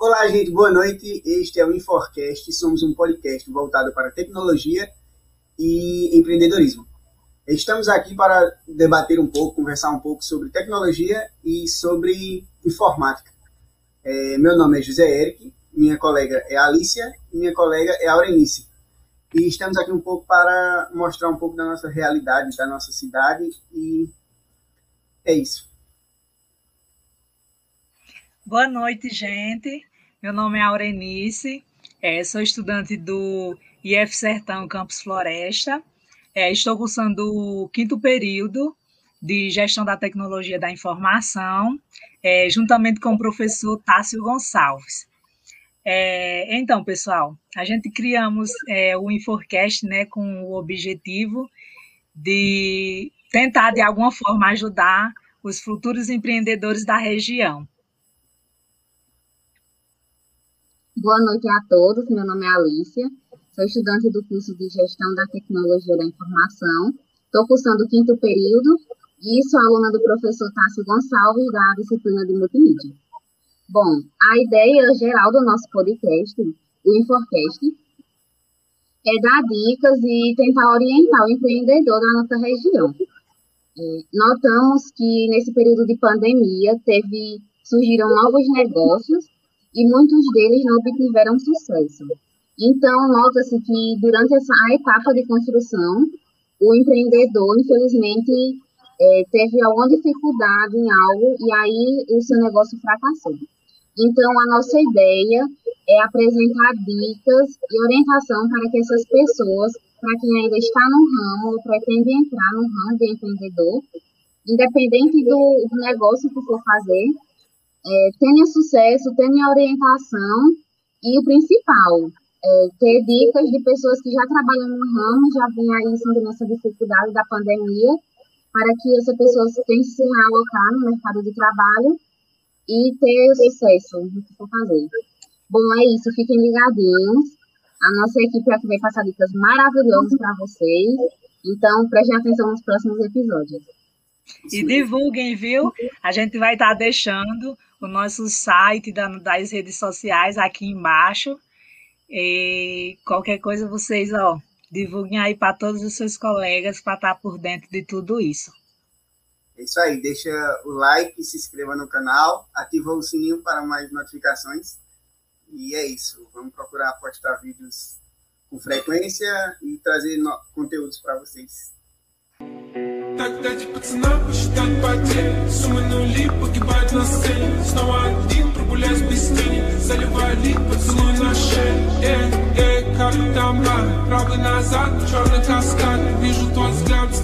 Olá, gente, boa noite. Este é o Inforcast. Somos um podcast voltado para tecnologia e empreendedorismo. Estamos aqui para debater um pouco, conversar um pouco sobre tecnologia e sobre informática. É, meu nome é José Eric, minha colega é Alicia e minha colega é Aurenice. E estamos aqui um pouco para mostrar um pouco da nossa realidade, da nossa cidade e é isso. Boa noite, gente. Meu nome é Aurenice, é, sou estudante do IF Sertão Campus Floresta. É, estou cursando o quinto período de Gestão da Tecnologia da Informação, é, juntamente com o professor Tássio Gonçalves. É, então, pessoal, a gente criamos é, o Inforcast né, com o objetivo de tentar, de alguma forma, ajudar os futuros empreendedores da região. Boa noite a todos, meu nome é Alicia, sou estudante do curso de Gestão da Tecnologia da Informação, estou cursando o quinto período e sou aluna do professor Tássio Gonçalves da disciplina de Multimídia. Bom, a ideia geral do nosso podcast, o Inforcast, é dar dicas e tentar orientar o empreendedor da nossa região. É, notamos que nesse período de pandemia teve surgiram novos negócios e muitos deles não obtiveram sucesso. Então, nota-se que durante essa etapa de construção, o empreendedor, infelizmente, é, teve alguma dificuldade em algo e aí o seu negócio fracassou. Então, a nossa ideia é apresentar dicas e orientação para que essas pessoas, para quem ainda está no ramo ou pretende entrar no ramo de empreendedor, independente do, do negócio que for fazer, é, tenha sucesso, tenha orientação e o principal, é, ter dicas de pessoas que já trabalham no ramo, já vêm aí sentindo essa dificuldade da pandemia, para que essa pessoa tenha se realocar no mercado de trabalho e ter sucesso no que for fazer. Bom, é isso. Fiquem ligadinhos. A nossa equipe aqui vai passar dicas maravilhosas para vocês. Então, prestem atenção nos próximos episódios. E divulguem, viu? A gente vai estar tá deixando o nosso site das redes sociais aqui embaixo. E qualquer coisa vocês, ó, divulguem aí para todos os seus colegas para estar tá por dentro de tudo isso. É isso aí, deixa o like, se inscreva no canal, ativa o sininho para mais notificações. E é isso, vamos procurar postar vídeos com frequência e trazer no... conteúdos para vocês. Так дайте пацанам посчитать потери Суммы нули погибают на сцене Снова один прогуляюсь без тени Заливаю лик, поцелуй на шее Эй, эй, как там правый назад, черный каскад Вижу твой взгляд